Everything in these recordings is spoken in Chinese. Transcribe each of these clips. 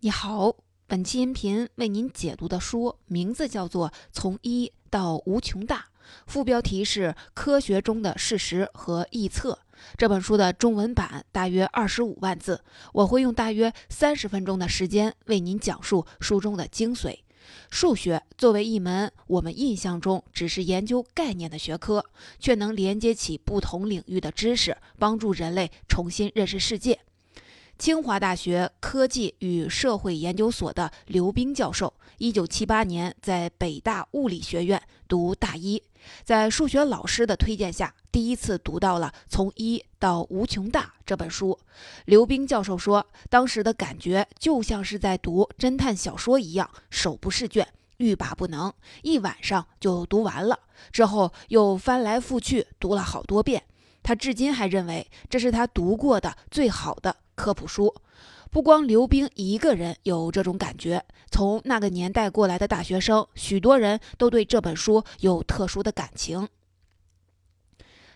你好，本期音频为您解读的书名字叫做《从一到无穷大》，副标题是“科学中的事实和臆测”。这本书的中文版大约二十五万字，我会用大约三十分钟的时间为您讲述书中的精髓。数学作为一门我们印象中只是研究概念的学科，却能连接起不同领域的知识，帮助人类重新认识世界。清华大学科技与社会研究所的刘冰教授，一九七八年在北大物理学院读大一，在数学老师的推荐下，第一次读到了《从一到无穷大》这本书。刘冰教授说，当时的感觉就像是在读侦探小说一样，手不释卷，欲罢不能，一晚上就读完了。之后又翻来覆去读了好多遍，他至今还认为这是他读过的最好的。科普书，不光刘冰一个人有这种感觉，从那个年代过来的大学生，许多人都对这本书有特殊的感情。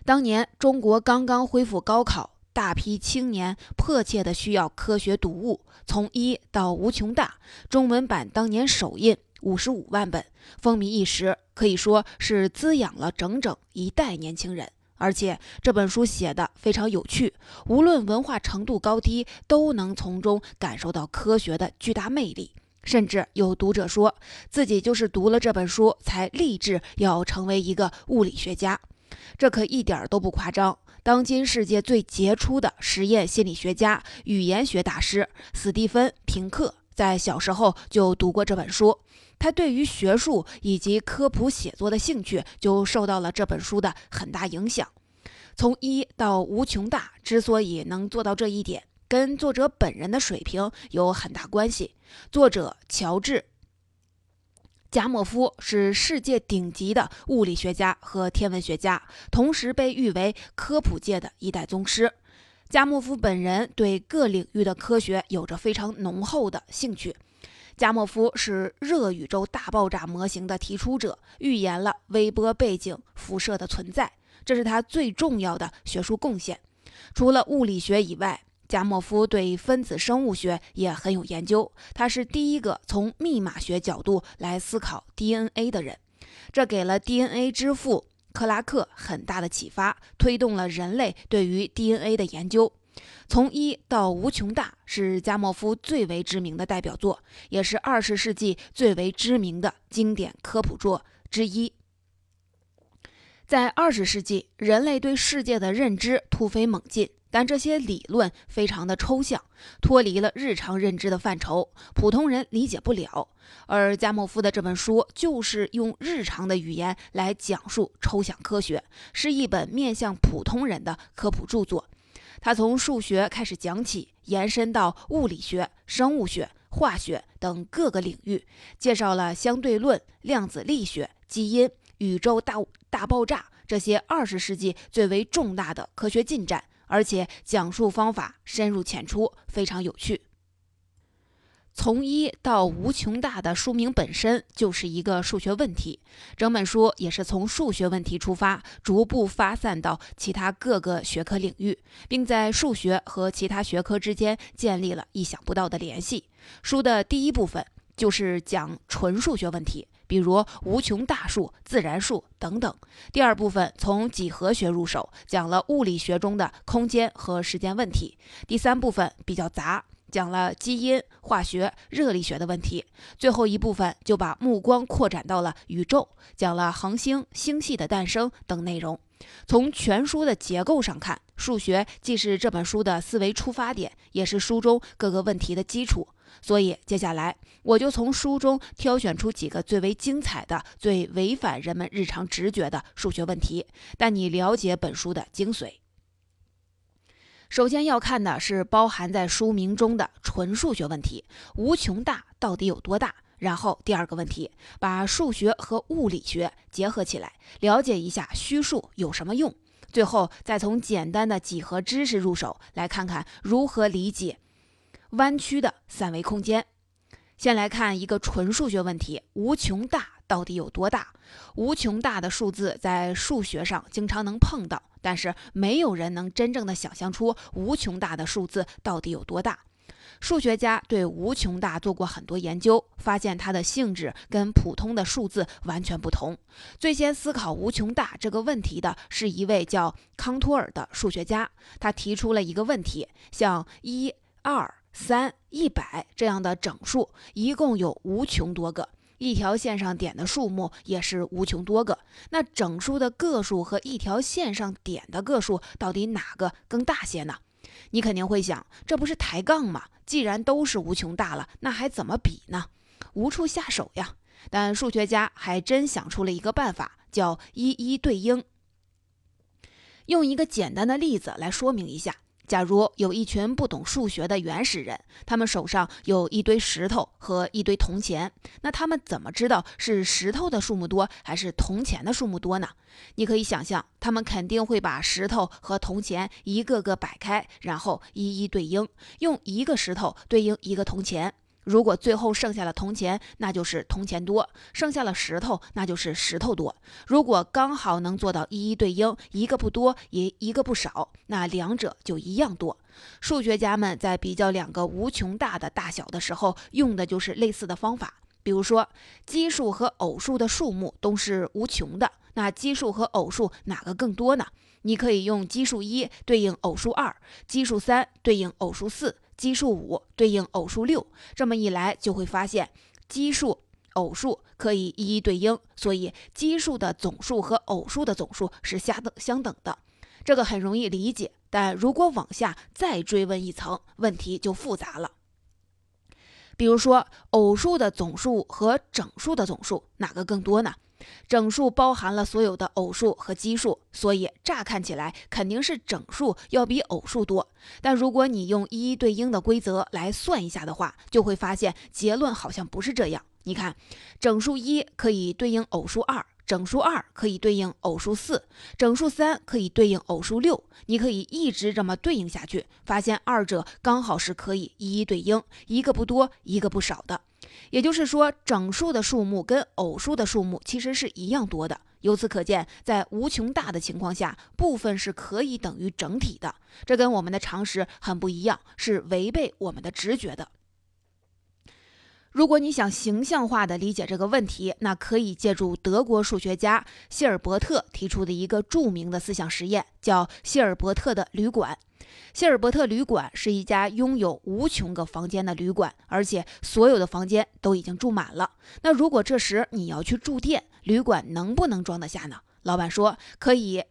当年中国刚刚恢复高考，大批青年迫切的需要科学读物，从一到无穷大，中文版当年首印五十五万本，风靡一时，可以说是滋养了整整一代年轻人。而且这本书写的非常有趣，无论文化程度高低，都能从中感受到科学的巨大魅力。甚至有读者说自己就是读了这本书才立志要成为一个物理学家，这可一点都不夸张。当今世界最杰出的实验心理学家、语言学大师斯蒂芬·平克在小时候就读过这本书。他对于学术以及科普写作的兴趣就受到了这本书的很大影响。从一到无穷大之所以能做到这一点，跟作者本人的水平有很大关系。作者乔治·加莫夫是世界顶级的物理学家和天文学家，同时被誉为科普界的一代宗师。加莫夫本人对各领域的科学有着非常浓厚的兴趣。加莫夫是热宇宙大爆炸模型的提出者，预言了微波背景辐射的存在，这是他最重要的学术贡献。除了物理学以外，加莫夫对分子生物学也很有研究。他是第一个从密码学角度来思考 DNA 的人，这给了 DNA 之父克拉克很大的启发，推动了人类对于 DNA 的研究。从一到无穷大是加莫夫最为知名的代表作，也是二十世纪最为知名的经典科普作之一。在二十世纪，人类对世界的认知突飞猛进，但这些理论非常的抽象，脱离了日常认知的范畴，普通人理解不了。而加莫夫的这本书就是用日常的语言来讲述抽象科学，是一本面向普通人的科普著作。他从数学开始讲起，延伸到物理学、生物学、化学等各个领域，介绍了相对论、量子力学、基因、宇宙大大爆炸这些二十世纪最为重大的科学进展，而且讲述方法深入浅出，非常有趣。从一到无穷大的书名本身就是一个数学问题，整本书也是从数学问题出发，逐步发散到其他各个学科领域，并在数学和其他学科之间建立了意想不到的联系。书的第一部分就是讲纯数学问题，比如无穷大数、自然数等等；第二部分从几何学入手，讲了物理学中的空间和时间问题；第三部分比较杂。讲了基因、化学、热力学的问题，最后一部分就把目光扩展到了宇宙，讲了恒星、星系的诞生等内容。从全书的结构上看，数学既是这本书的思维出发点，也是书中各个问题的基础。所以，接下来我就从书中挑选出几个最为精彩的、最违反人们日常直觉的数学问题，带你了解本书的精髓。首先要看的是包含在书名中的纯数学问题，无穷大到底有多大？然后第二个问题，把数学和物理学结合起来，了解一下虚数有什么用？最后再从简单的几何知识入手，来看看如何理解弯曲的三维空间。先来看一个纯数学问题：无穷大到底有多大？无穷大的数字在数学上经常能碰到。但是没有人能真正的想象出无穷大的数字到底有多大。数学家对无穷大做过很多研究，发现它的性质跟普通的数字完全不同。最先思考无穷大这个问题的是一位叫康托尔的数学家，他提出了一个问题：像一、二、三、一百这样的整数，一共有无穷多个。一条线上点的数目也是无穷多个，那整数的个数和一条线上点的个数到底哪个更大些呢？你肯定会想，这不是抬杠吗？既然都是无穷大了，那还怎么比呢？无处下手呀。但数学家还真想出了一个办法，叫一一对应。用一个简单的例子来说明一下。假如有一群不懂数学的原始人，他们手上有一堆石头和一堆铜钱，那他们怎么知道是石头的数目多还是铜钱的数目多呢？你可以想象，他们肯定会把石头和铜钱一个个摆开，然后一一对应，用一个石头对应一个铜钱。如果最后剩下了铜钱，那就是铜钱多；剩下了石头，那就是石头多。如果刚好能做到一一对应，一个不多也一个不少，那两者就一样多。数学家们在比较两个无穷大的大小的时候，用的就是类似的方法。比如说，奇数和偶数的数目都是无穷的，那奇数和偶数哪个更多呢？你可以用奇数一对应偶数二，奇数三对应偶数四。奇数五对应偶数六，这么一来就会发现，奇数、偶数可以一一对应，所以奇数的总数和偶数的总数是相等相等的。这个很容易理解，但如果往下再追问一层，问题就复杂了。比如说，偶数的总数和整数的总数哪个更多呢？整数包含了所有的偶数和奇数，所以乍看起来肯定是整数要比偶数多。但如果你用一一对应的规则来算一下的话，就会发现结论好像不是这样。你看，整数一可以对应偶数二，整数二可以对应偶数四，整数三可以对应偶数六。你可以一直这么对应下去，发现二者刚好是可以一一对应，一个不多，一个不少的。也就是说，整数的数目跟偶数的数目其实是一样多的。由此可见，在无穷大的情况下，部分是可以等于整体的。这跟我们的常识很不一样，是违背我们的直觉的。如果你想形象化的理解这个问题，那可以借助德国数学家希尔伯特提出的一个著名的思想实验，叫希尔伯特的旅馆。希尔伯特旅馆是一家拥有无穷个房间的旅馆，而且所有的房间都已经住满了。那如果这时你要去住店，旅馆能不能装得下呢？老板说可以，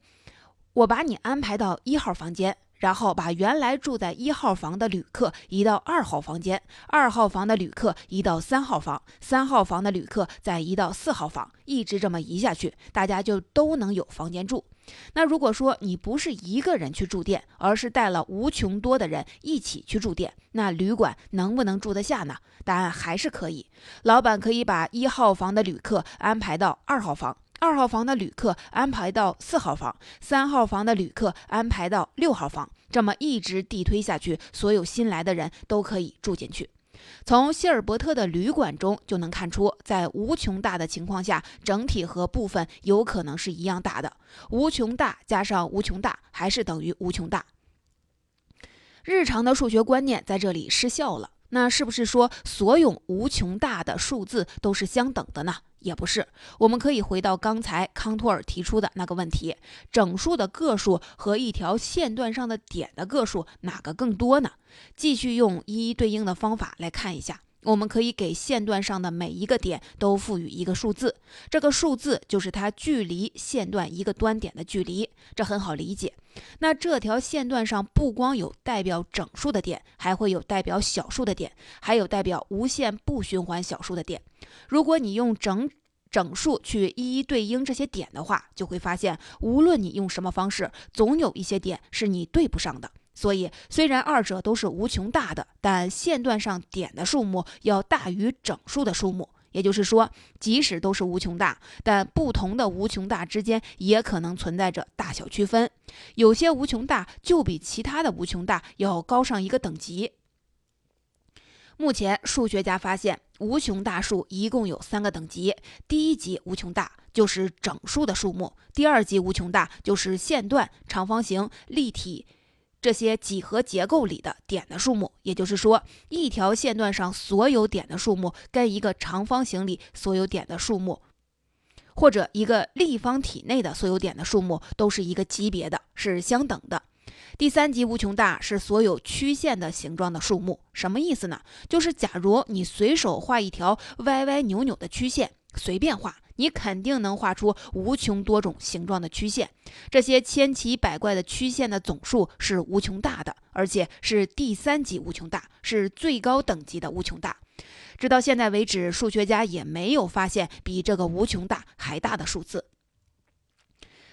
我把你安排到一号房间。然后把原来住在一号房的旅客移到二号房间，二号房的旅客移到三号房，三号房的旅客再移到四号房，一直这么移下去，大家就都能有房间住。那如果说你不是一个人去住店，而是带了无穷多的人一起去住店，那旅馆能不能住得下呢？答案还是可以。老板可以把一号房的旅客安排到二号房。二号房的旅客安排到四号房，三号房的旅客安排到六号房，这么一直递推下去，所有新来的人都可以住进去。从希尔伯特的旅馆中就能看出，在无穷大的情况下，整体和部分有可能是一样大的。无穷大加上无穷大还是等于无穷大。日常的数学观念在这里失效了。那是不是说所有无穷大的数字都是相等的呢？也不是。我们可以回到刚才康托尔提出的那个问题：整数的个数和一条线段上的点的个数哪个更多呢？继续用一一对应的方法来看一下。我们可以给线段上的每一个点都赋予一个数字，这个数字就是它距离线段一个端点的距离，这很好理解。那这条线段上不光有代表整数的点，还会有代表小数的点，还有代表无限不循环小数的点。如果你用整整数去一一对应这些点的话，就会发现，无论你用什么方式，总有一些点是你对不上的。所以，虽然二者都是无穷大的，但线段上点的数目要大于整数的数目。也就是说，即使都是无穷大，但不同的无穷大之间也可能存在着大小区分。有些无穷大就比其他的无穷大要高上一个等级。目前，数学家发现，无穷大数一共有三个等级：第一级无穷大就是整数的数目；第二级无穷大就是线段、长方形、立体。这些几何结构里的点的数目，也就是说，一条线段上所有点的数目跟一个长方形里所有点的数目，或者一个立方体内的所有点的数目都是一个级别的，是相等的。第三级无穷大是所有曲线的形状的数目，什么意思呢？就是假如你随手画一条歪歪扭扭的曲线，随便画。你肯定能画出无穷多种形状的曲线，这些千奇百怪的曲线的总数是无穷大的，而且是第三级无穷大，是最高等级的无穷大。直到现在为止，数学家也没有发现比这个无穷大还大的数字。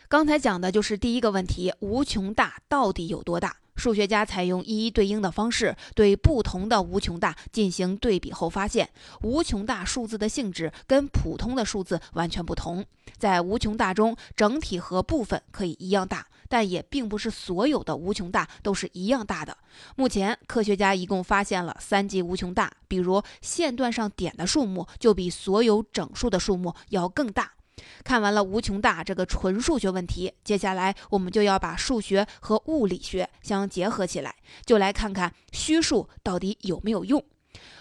刚才讲的就是第一个问题：无穷大到底有多大？数学家采用一一对应的方式，对不同的无穷大进行对比后发现，无穷大数字的性质跟普通的数字完全不同。在无穷大中，整体和部分可以一样大，但也并不是所有的无穷大都是一样大的。目前，科学家一共发现了三级无穷大，比如线段上点的数目就比所有整数的数目要更大。看完了无穷大这个纯数学问题，接下来我们就要把数学和物理学相结合起来，就来看看虚数到底有没有用。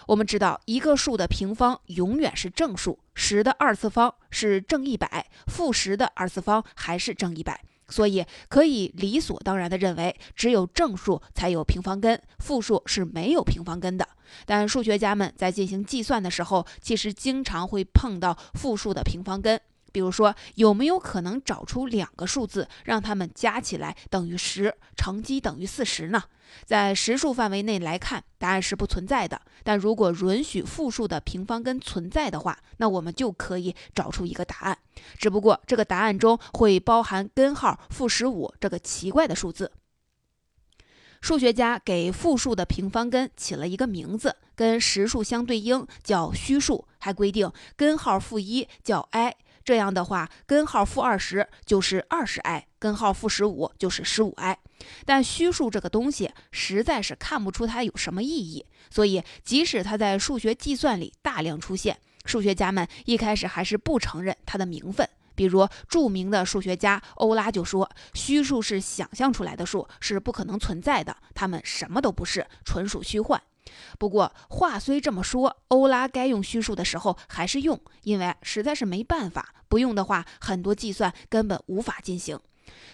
我们知道，一个数的平方永远是正数，十的二次方是正一百，负十的二次方还是正一百，所以可以理所当然地认为，只有正数才有平方根，负数是没有平方根的。但数学家们在进行计算的时候，其实经常会碰到负数的平方根。比如说，有没有可能找出两个数字，让它们加起来等于十，乘积等于四十呢？在实数范围内来看，答案是不存在的。但如果允许负数的平方根存在的话，那我们就可以找出一个答案。只不过这个答案中会包含根号负十五这个奇怪的数字。数学家给负数的平方根起了一个名字，跟实数相对应，叫虚数，还规定根号负一叫 i。这样的话，根号负二十就是二十 i，根号负十五就是十五 i。但虚数这个东西实在是看不出它有什么意义，所以即使它在数学计算里大量出现，数学家们一开始还是不承认它的名分。比如著名的数学家欧拉就说：“虚数是想象出来的数，是不可能存在的，它们什么都不是，纯属虚幻。”不过话虽这么说，欧拉该用虚数的时候还是用，因为实在是没办法，不用的话很多计算根本无法进行。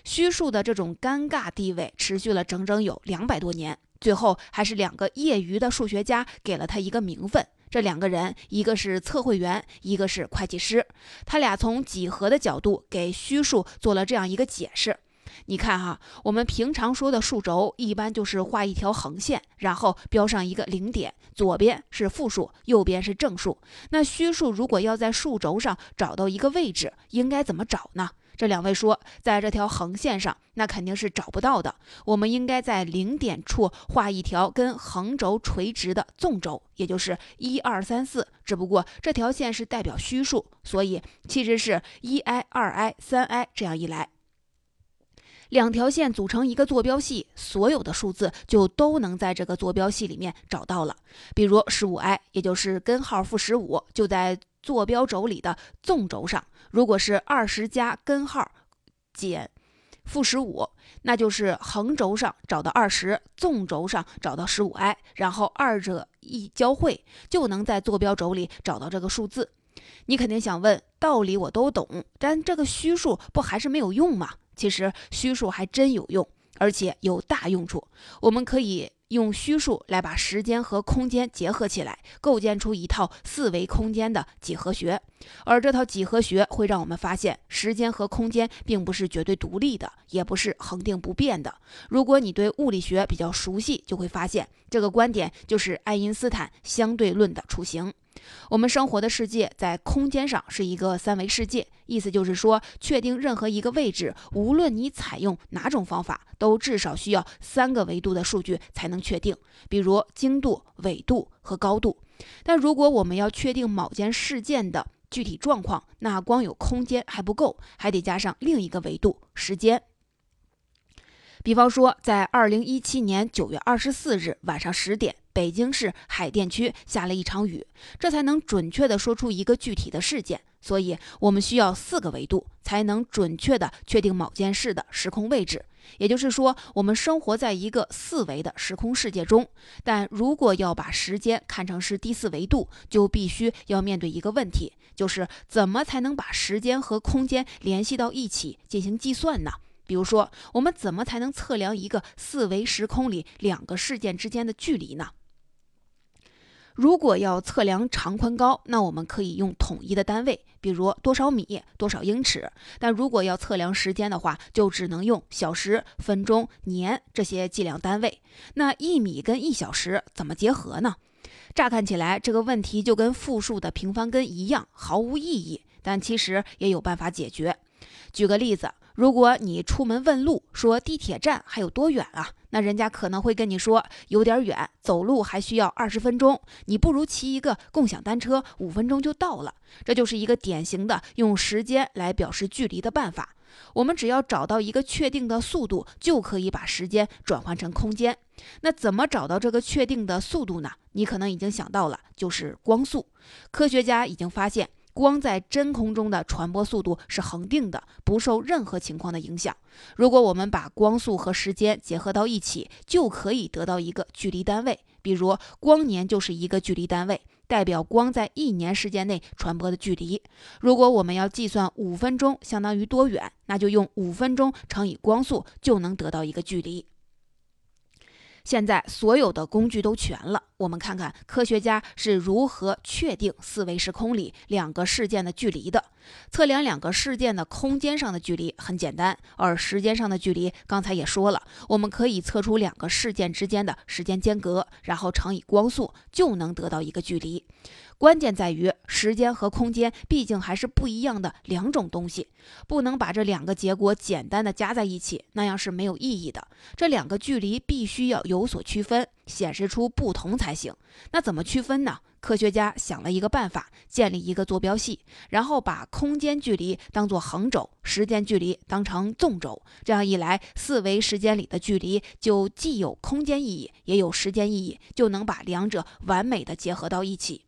虚数的这种尴尬地位持续了整整有两百多年，最后还是两个业余的数学家给了他一个名分。这两个人，一个是测绘员，一个是会计师，他俩从几何的角度给虚数做了这样一个解释。你看哈，我们平常说的数轴一般就是画一条横线，然后标上一个零点，左边是负数，右边是正数。那虚数如果要在数轴上找到一个位置，应该怎么找呢？这两位说，在这条横线上，那肯定是找不到的。我们应该在零点处画一条跟横轴垂直的纵轴，也就是一二三四。只不过这条线是代表虚数，所以其实是一 i、二 i、三 i 这样一来。两条线组成一个坐标系，所有的数字就都能在这个坐标系里面找到了。比如十五 i，也就是根号负十五，就在坐标轴里的纵轴上。如果是二十加根号减负十五，那就是横轴上找到二十，纵轴上找到十五 i，然后二者一交汇，就能在坐标轴里找到这个数字。你肯定想问，道理我都懂，但这个虚数不还是没有用吗？其实虚数还真有用，而且有大用处。我们可以用虚数来把时间和空间结合起来，构建出一套四维空间的几何学。而这套几何学会让我们发现，时间和空间并不是绝对独立的，也不是恒定不变的。如果你对物理学比较熟悉，就会发现这个观点就是爱因斯坦相对论的雏形。我们生活的世界在空间上是一个三维世界，意思就是说，确定任何一个位置，无论你采用哪种方法，都至少需要三个维度的数据才能确定，比如经度、纬度和高度。但如果我们要确定某件事件的具体状况，那光有空间还不够，还得加上另一个维度——时间。比方说，在二零一七年九月二十四日晚上十点。北京市海淀区下了一场雨，这才能准确地说出一个具体的事件。所以，我们需要四个维度才能准确地确定某件事的时空位置。也就是说，我们生活在一个四维的时空世界中。但如果要把时间看成是第四维度，就必须要面对一个问题，就是怎么才能把时间和空间联系到一起进行计算呢？比如说，我们怎么才能测量一个四维时空里两个事件之间的距离呢？如果要测量长宽高，那我们可以用统一的单位，比如多少米、多少英尺。但如果要测量时间的话，就只能用小时、分钟、年这些计量单位。那一米跟一小时怎么结合呢？乍看起来，这个问题就跟复数的平方根一样，毫无意义。但其实也有办法解决。举个例子。如果你出门问路，说地铁站还有多远啊？那人家可能会跟你说有点远，走路还需要二十分钟。你不如骑一个共享单车，五分钟就到了。这就是一个典型的用时间来表示距离的办法。我们只要找到一个确定的速度，就可以把时间转换成空间。那怎么找到这个确定的速度呢？你可能已经想到了，就是光速。科学家已经发现。光在真空中的传播速度是恒定的，不受任何情况的影响。如果我们把光速和时间结合到一起，就可以得到一个距离单位。比如，光年就是一个距离单位，代表光在一年时间内传播的距离。如果我们要计算五分钟相当于多远，那就用五分钟乘以光速，就能得到一个距离。现在所有的工具都全了，我们看看科学家是如何确定四维时空里两个事件的距离的。测量两个事件的空间上的距离很简单，而时间上的距离刚才也说了，我们可以测出两个事件之间的时间间隔，然后乘以光速，就能得到一个距离。关键在于，时间和空间毕竟还是不一样的两种东西，不能把这两个结果简单的加在一起，那样是没有意义的。这两个距离必须要有所区分，显示出不同才行。那怎么区分呢？科学家想了一个办法，建立一个坐标系，然后把空间距离当作横轴，时间距离当成纵轴。这样一来，四维时间里的距离就既有空间意义，也有时间意义，就能把两者完美的结合到一起。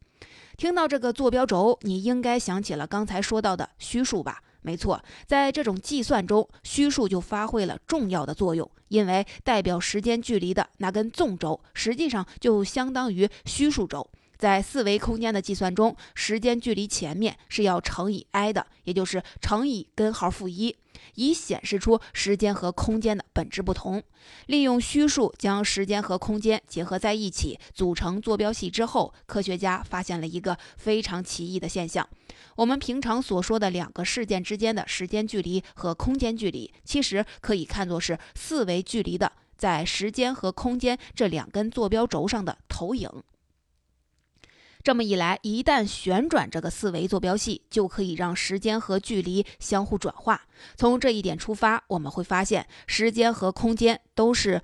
听到这个坐标轴，你应该想起了刚才说到的虚数吧？没错，在这种计算中，虚数就发挥了重要的作用，因为代表时间距离的那根纵轴，实际上就相当于虚数轴。在四维空间的计算中，时间距离前面是要乘以 i 的，也就是乘以根号负一。以显示出时间和空间的本质不同。利用虚数将时间和空间结合在一起，组成坐标系之后，科学家发现了一个非常奇异的现象：我们平常所说的两个事件之间的时间距离和空间距离，其实可以看作是四维距离的在时间和空间这两根坐标轴上的投影。这么一来，一旦旋转这个四维坐标系，就可以让时间和距离相互转化。从这一点出发，我们会发现，时间和空间都是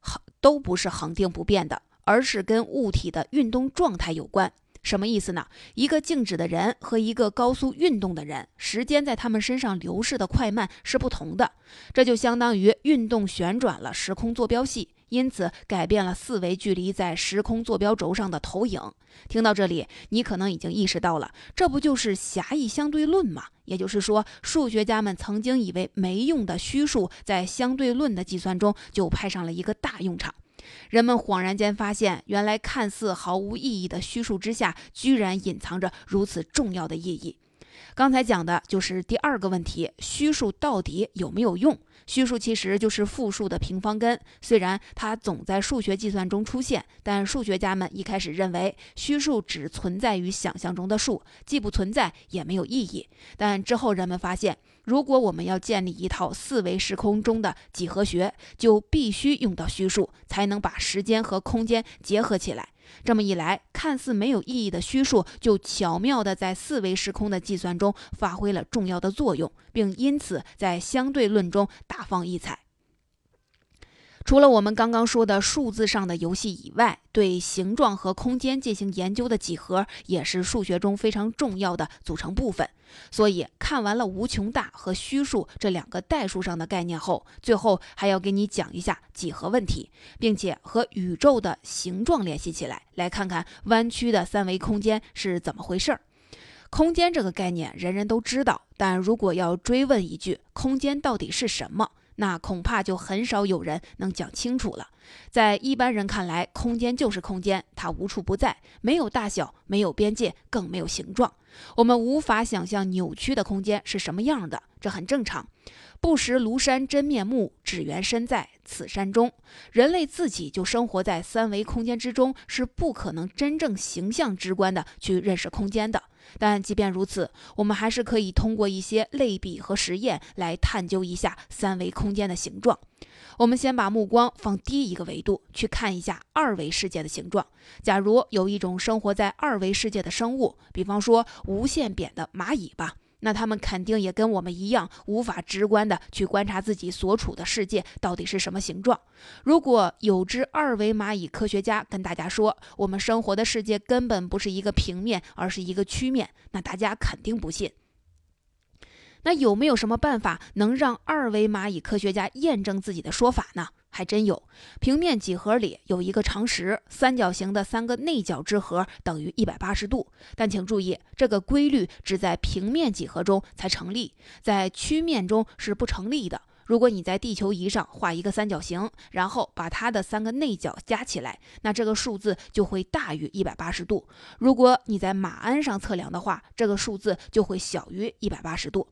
恒，都不是恒定不变的，而是跟物体的运动状态有关。什么意思呢？一个静止的人和一个高速运动的人，时间在他们身上流逝的快慢是不同的。这就相当于运动旋转了时空坐标系。因此，改变了四维距离在时空坐标轴上的投影。听到这里，你可能已经意识到了，这不就是狭义相对论吗？也就是说，数学家们曾经以为没用的虚数，在相对论的计算中就派上了一个大用场。人们恍然间发现，原来看似毫无意义的虚数之下，居然隐藏着如此重要的意义。刚才讲的就是第二个问题：虚数到底有没有用？虚数其实就是复数的平方根，虽然它总在数学计算中出现，但数学家们一开始认为虚数只存在于想象中的数，既不存在也没有意义。但之后人们发现，如果我们要建立一套四维时空中的几何学，就必须用到虚数，才能把时间和空间结合起来。这么一来，看似没有意义的虚数就巧妙地在四维时空的计算中发挥了重要的作用，并因此在相对论中大放异彩。除了我们刚刚说的数字上的游戏以外，对形状和空间进行研究的几何也是数学中非常重要的组成部分。所以，看完了无穷大和虚数这两个代数上的概念后，最后还要给你讲一下几何问题，并且和宇宙的形状联系起来，来看看弯曲的三维空间是怎么回事儿。空间这个概念人人都知道，但如果要追问一句，空间到底是什么？那恐怕就很少有人能讲清楚了。在一般人看来，空间就是空间，它无处不在，没有大小，没有边界，更没有形状。我们无法想象扭曲的空间是什么样的，这很正常。不识庐山真面目，只缘身在此山中。人类自己就生活在三维空间之中，是不可能真正形象直观的去认识空间的。但即便如此，我们还是可以通过一些类比和实验来探究一下三维空间的形状。我们先把目光放低一个维度，去看一下二维世界的形状。假如有一种生活在二维世界的生物，比方说无限扁的蚂蚁吧。那他们肯定也跟我们一样，无法直观的去观察自己所处的世界到底是什么形状。如果有只二维蚂蚁科学家跟大家说，我们生活的世界根本不是一个平面，而是一个曲面，那大家肯定不信。那有没有什么办法能让二维蚂蚁科学家验证自己的说法呢？还真有。平面几何里有一个常识：三角形的三个内角之和等于一百八十度。但请注意，这个规律只在平面几何中才成立，在曲面中是不成立的。如果你在地球仪上画一个三角形，然后把它的三个内角加起来，那这个数字就会大于一百八十度。如果你在马鞍上测量的话，这个数字就会小于一百八十度。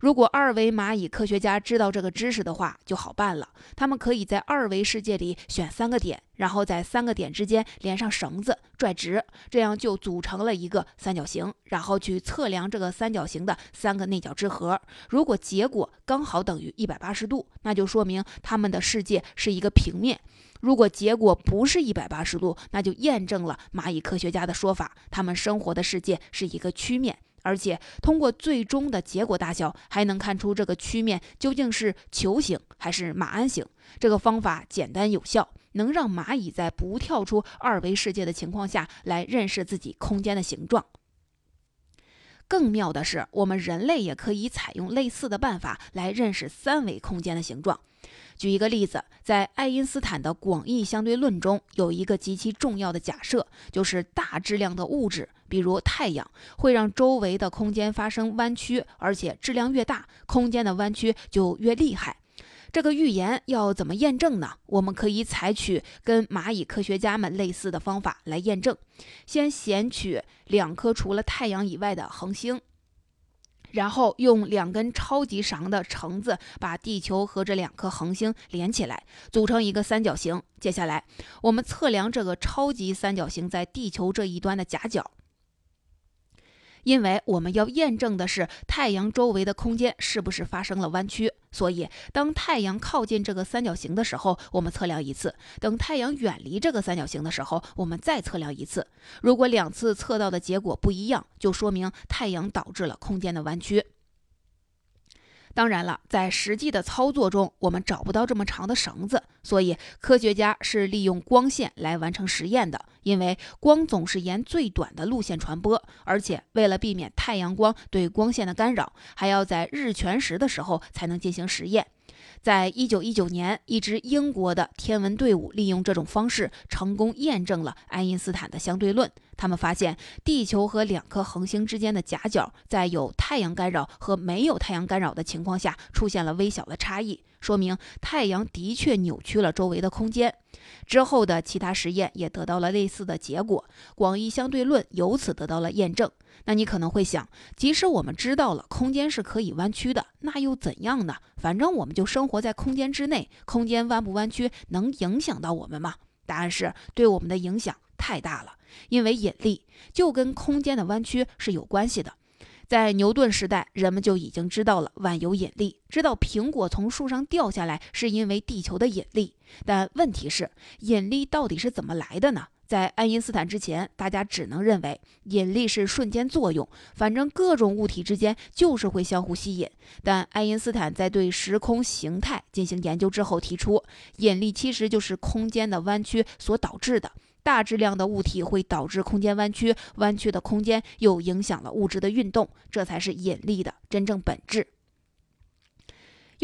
如果二维蚂蚁科学家知道这个知识的话，就好办了。他们可以在二维世界里选三个点，然后在三个点之间连上绳子，拽直，这样就组成了一个三角形。然后去测量这个三角形的三个内角之和。如果结果刚好等于一百八十度，那就说明他们的世界是一个平面。如果结果不是一百八十度，那就验证了蚂蚁科学家的说法，他们生活的世界是一个曲面。而且通过最终的结果大小，还能看出这个曲面究竟是球形还是马鞍形。这个方法简单有效，能让蚂蚁在不跳出二维世界的情况下来认识自己空间的形状。更妙的是，我们人类也可以采用类似的办法来认识三维空间的形状。举一个例子，在爱因斯坦的广义相对论中，有一个极其重要的假设，就是大质量的物质，比如太阳，会让周围的空间发生弯曲，而且质量越大，空间的弯曲就越厉害。这个预言要怎么验证呢？我们可以采取跟蚂蚁科学家们类似的方法来验证。先选取两颗除了太阳以外的恒星。然后用两根超级长的绳子把地球和这两颗恒星连起来，组成一个三角形。接下来，我们测量这个超级三角形在地球这一端的夹角。因为我们要验证的是太阳周围的空间是不是发生了弯曲，所以当太阳靠近这个三角形的时候，我们测量一次；等太阳远离这个三角形的时候，我们再测量一次。如果两次测到的结果不一样，就说明太阳导致了空间的弯曲。当然了，在实际的操作中，我们找不到这么长的绳子，所以科学家是利用光线来完成实验的。因为光总是沿最短的路线传播，而且为了避免太阳光对光线的干扰，还要在日全食的时候才能进行实验。在一九一九年，一支英国的天文队伍利用这种方式成功验证了爱因斯坦的相对论。他们发现，地球和两颗恒星之间的夹角，在有太阳干扰和没有太阳干扰的情况下，出现了微小的差异，说明太阳的确扭曲了周围的空间。之后的其他实验也得到了类似的结果，广义相对论由此得到了验证。那你可能会想，即使我们知道了空间是可以弯曲的，那又怎样呢？反正我们就生活在空间之内，空间弯不弯曲能影响到我们吗？答案是对我们的影响太大了，因为引力就跟空间的弯曲是有关系的。在牛顿时代，人们就已经知道了万有引力，知道苹果从树上掉下来是因为地球的引力。但问题是，引力到底是怎么来的呢？在爱因斯坦之前，大家只能认为引力是瞬间作用，反正各种物体之间就是会相互吸引。但爱因斯坦在对时空形态进行研究之后，提出引力其实就是空间的弯曲所导致的。大质量的物体会导致空间弯曲，弯曲的空间又影响了物质的运动，这才是引力的真正本质。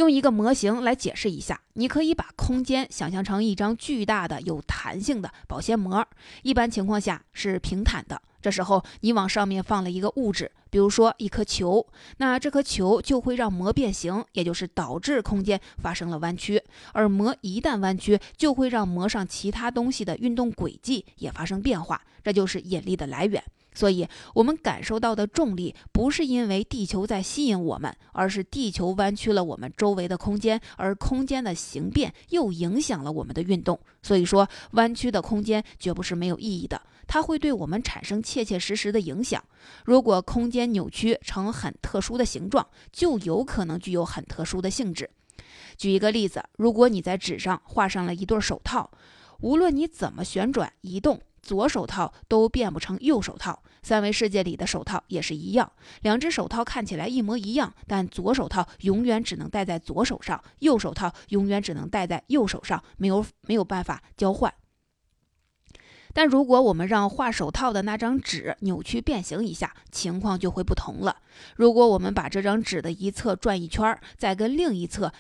用一个模型来解释一下，你可以把空间想象成一张巨大的、有弹性的保鲜膜，一般情况下是平坦的。这时候，你往上面放了一个物质，比如说一颗球，那这颗球就会让膜变形，也就是导致空间发生了弯曲。而膜一旦弯曲，就会让膜上其他东西的运动轨迹也发生变化，这就是引力的来源。所以，我们感受到的重力不是因为地球在吸引我们，而是地球弯曲了我们周围的空间，而空间的形变又影响了我们的运动。所以说，弯曲的空间绝不是没有意义的，它会对我们产生切切实实的影响。如果空间扭曲成很特殊的形状，就有可能具有很特殊的性质。举一个例子，如果你在纸上画上了一对手套，无论你怎么旋转移动。左手套都变不成右手套，三维世界里的手套也是一样。两只手套看起来一模一样，但左手套永远只能戴在左手上，右手套永远只能戴在右手上，没有没有办法交换。但如果我们让画手套的那张纸扭曲变形一下，情况就会不同了。如果我们把这张纸的一侧转一圈，再跟另一侧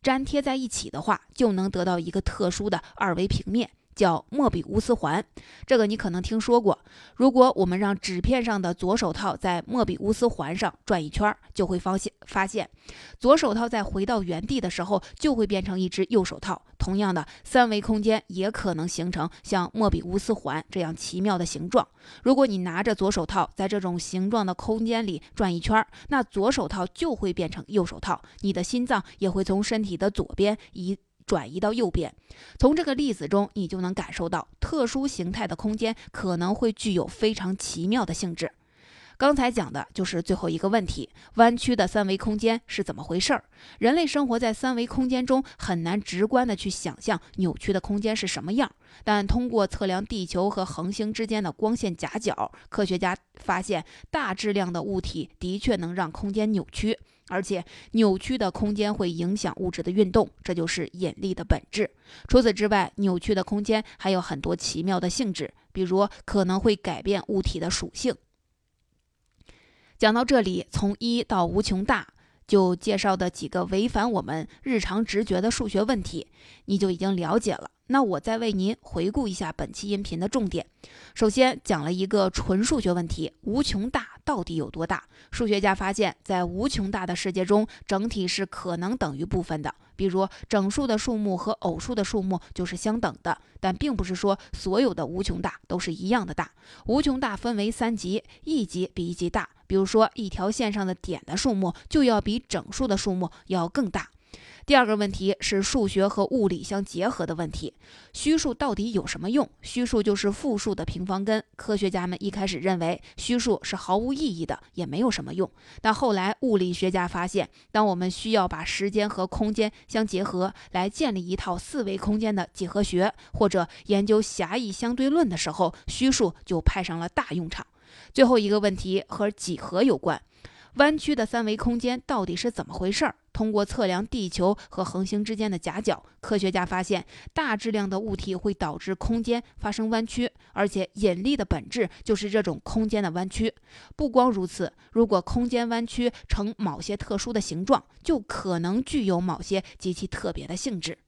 粘贴在一起的话，就能得到一个特殊的二维平面。叫莫比乌斯环，这个你可能听说过。如果我们让纸片上的左手套在莫比乌斯环上转一圈，就会发现发现，左手套在回到原地的时候就会变成一只右手套。同样的，三维空间也可能形成像莫比乌斯环这样奇妙的形状。如果你拿着左手套在这种形状的空间里转一圈，那左手套就会变成右手套，你的心脏也会从身体的左边移。转移到右边，从这个例子中，你就能感受到特殊形态的空间可能会具有非常奇妙的性质。刚才讲的就是最后一个问题：弯曲的三维空间是怎么回事儿？人类生活在三维空间中，很难直观的去想象扭曲的空间是什么样。但通过测量地球和恒星之间的光线夹角，科学家发现大质量的物体的确能让空间扭曲。而且扭曲的空间会影响物质的运动，这就是引力的本质。除此之外，扭曲的空间还有很多奇妙的性质，比如可能会改变物体的属性。讲到这里，从一到无穷大就介绍的几个违反我们日常直觉的数学问题，你就已经了解了。那我再为您回顾一下本期音频的重点。首先讲了一个纯数学问题：无穷大到底有多大？数学家发现，在无穷大的世界中，整体是可能等于部分的。比如，整数的数目和偶数的数目就是相等的，但并不是说所有的无穷大都是一样的大。无穷大分为三级，一级比一级大。比如说，一条线上的点的数目就要比整数的数目要更大。第二个问题是数学和物理相结合的问题：虚数到底有什么用？虚数就是负数的平方根。科学家们一开始认为虚数是毫无意义的，也没有什么用。但后来物理学家发现，当我们需要把时间和空间相结合，来建立一套四维空间的几何学，或者研究狭义相对论的时候，虚数就派上了大用场。最后一个问题和几何有关。弯曲的三维空间到底是怎么回事儿？通过测量地球和恒星之间的夹角，科学家发现大质量的物体会导致空间发生弯曲，而且引力的本质就是这种空间的弯曲。不光如此，如果空间弯曲成某些特殊的形状，就可能具有某些极其特别的性质。